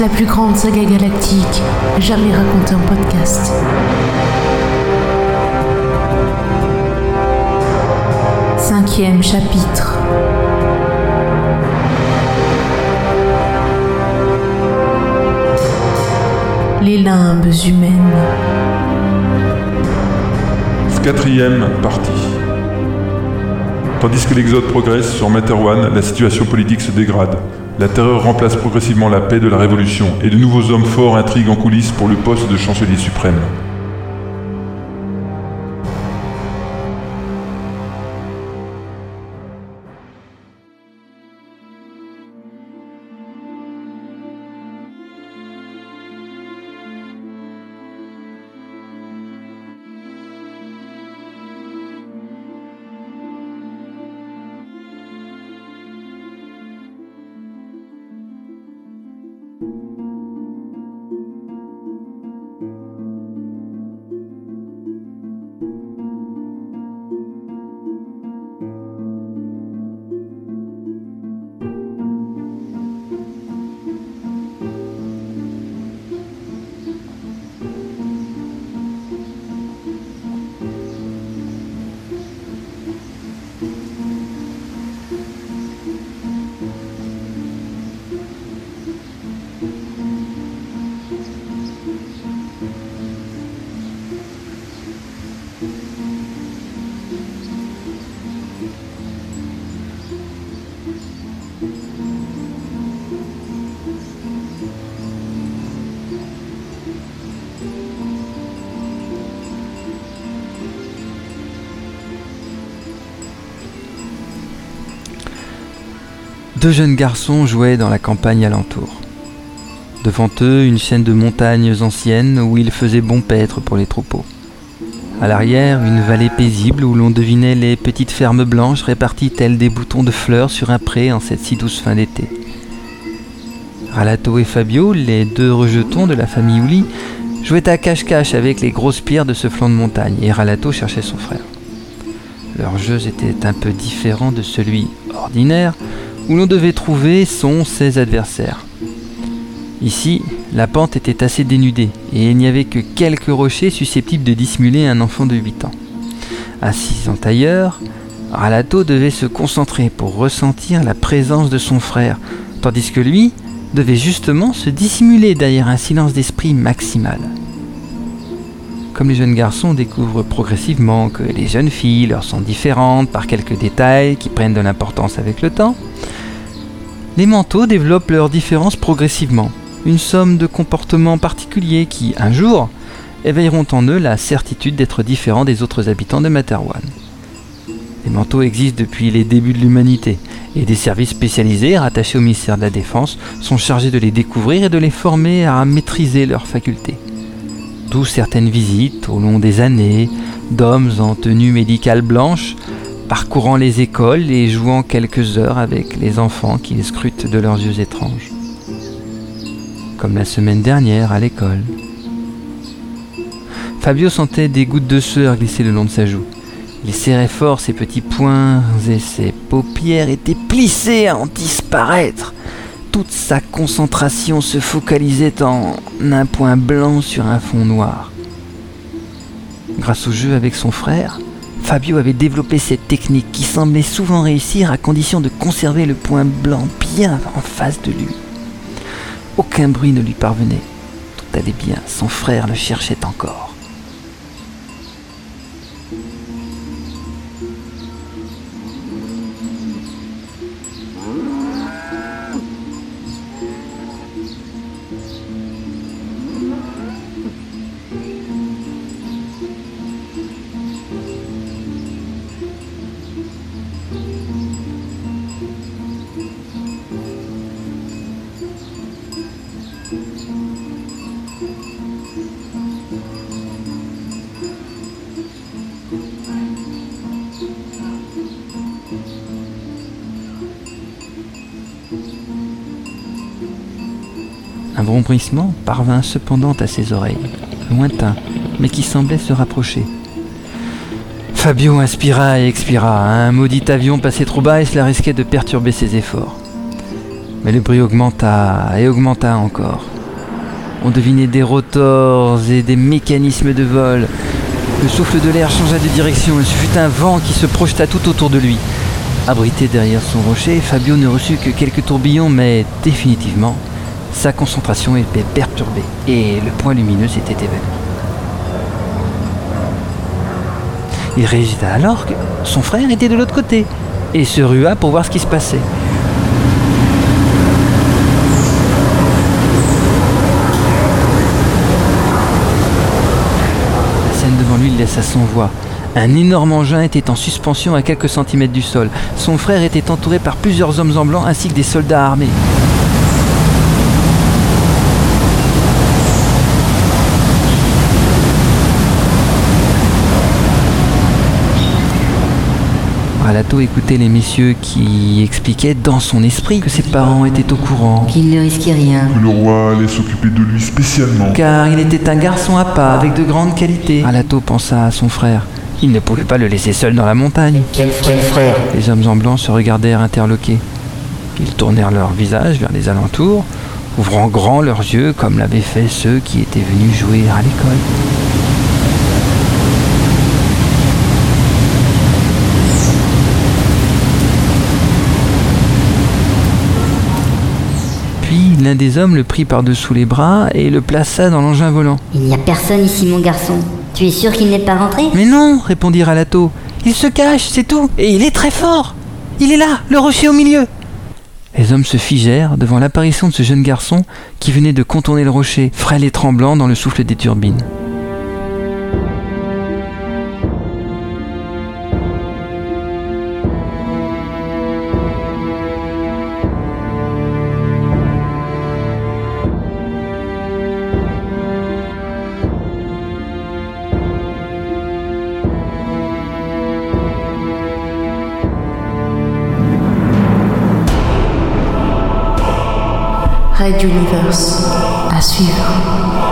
La plus grande saga galactique jamais racontée en podcast. Cinquième chapitre. Les limbes humaines. Quatrième partie. Tandis que l'exode progresse sur Materwan, la situation politique se dégrade. La terreur remplace progressivement la paix de la révolution et de nouveaux hommes forts intriguent en coulisses pour le poste de chancelier suprême. Deux jeunes garçons jouaient dans la campagne alentour. Devant eux, une chaîne de montagnes anciennes où il faisait bon paître pour les troupeaux. À l'arrière, une vallée paisible où l'on devinait les petites fermes blanches réparties telles des boutons de fleurs sur un pré en cette si douce fin d'été. Ralato et Fabio, les deux rejetons de la famille Ouli, jouaient à cache-cache avec les grosses pierres de ce flanc de montagne et Ralato cherchait son frère. Leurs jeux étaient un peu différents de celui ordinaire où l'on devait trouver son ses adversaires. Ici, la pente était assez dénudée et il n'y avait que quelques rochers susceptibles de dissimuler un enfant de 8 ans. Assis en tailleur, Ralato devait se concentrer pour ressentir la présence de son frère, tandis que lui devait justement se dissimuler derrière un silence d'esprit maximal. Comme les jeunes garçons découvrent progressivement que les jeunes filles leur sont différentes par quelques détails qui prennent de l'importance avec le temps, les manteaux développent leurs différences progressivement, une somme de comportements particuliers qui, un jour, éveilleront en eux la certitude d'être différents des autres habitants de Materwan. Les manteaux existent depuis les débuts de l'humanité, et des services spécialisés rattachés au ministère de la Défense sont chargés de les découvrir et de les former à maîtriser leurs facultés. D'où certaines visites au long des années d'hommes en tenue médicale blanche parcourant les écoles et jouant quelques heures avec les enfants qui les scrutent de leurs yeux étranges. Comme la semaine dernière à l'école. Fabio sentait des gouttes de sueur glisser le long de sa joue. Il serrait fort ses petits poings et ses paupières étaient plissées à en disparaître. Toute sa concentration se focalisait en un point blanc sur un fond noir. Grâce au jeu avec son frère, Fabio avait développé cette technique qui semblait souvent réussir à condition de conserver le point blanc bien en face de lui. Aucun bruit ne lui parvenait. Tout allait bien, son frère le cherchait encore. Bruissement parvint cependant à ses oreilles, lointain, mais qui semblait se rapprocher. Fabio inspira et expira. Un maudit avion passait trop bas et cela risquait de perturber ses efforts. Mais le bruit augmenta et augmenta encore. On devinait des rotors et des mécanismes de vol. Le souffle de l'air changea de direction et ce fut un vent qui se projeta tout autour de lui. Abrité derrière son rocher, Fabio ne reçut que quelques tourbillons, mais définitivement, sa concentration était perturbée et le point lumineux s'était évanoui. Il réalisa alors que son frère était de l'autre côté et se rua pour voir ce qui se passait. La scène devant lui laissa sans voix. Un énorme engin était en suspension à quelques centimètres du sol. Son frère était entouré par plusieurs hommes en blanc ainsi que des soldats armés. Ralato écoutait les messieurs qui expliquaient dans son esprit que ses parents étaient au courant. Qu'il ne risquait rien. Que le roi allait s'occuper de lui spécialement. Car il était un garçon à pas, avec de grandes qualités. Ralato pensa à son frère. Il ne pouvait pas le laisser seul dans la montagne. Quel frère? Les hommes en blanc se regardèrent interloqués. Ils tournèrent leur visage vers les alentours, ouvrant grand leurs yeux comme l'avaient fait ceux qui étaient venus jouer à l'école. L'un des hommes le prit par-dessous les bras et le plaça dans l'engin volant. Il n'y a personne ici, mon garçon. Tu es sûr qu'il n'est pas rentré? Mais non, répondit Ralato. Il se cache, c'est tout. Et il est très fort. Il est là, le rocher au milieu. Les hommes se figèrent devant l'apparition de ce jeune garçon qui venait de contourner le rocher, frêle et tremblant dans le souffle des turbines. Red Universe à suivre.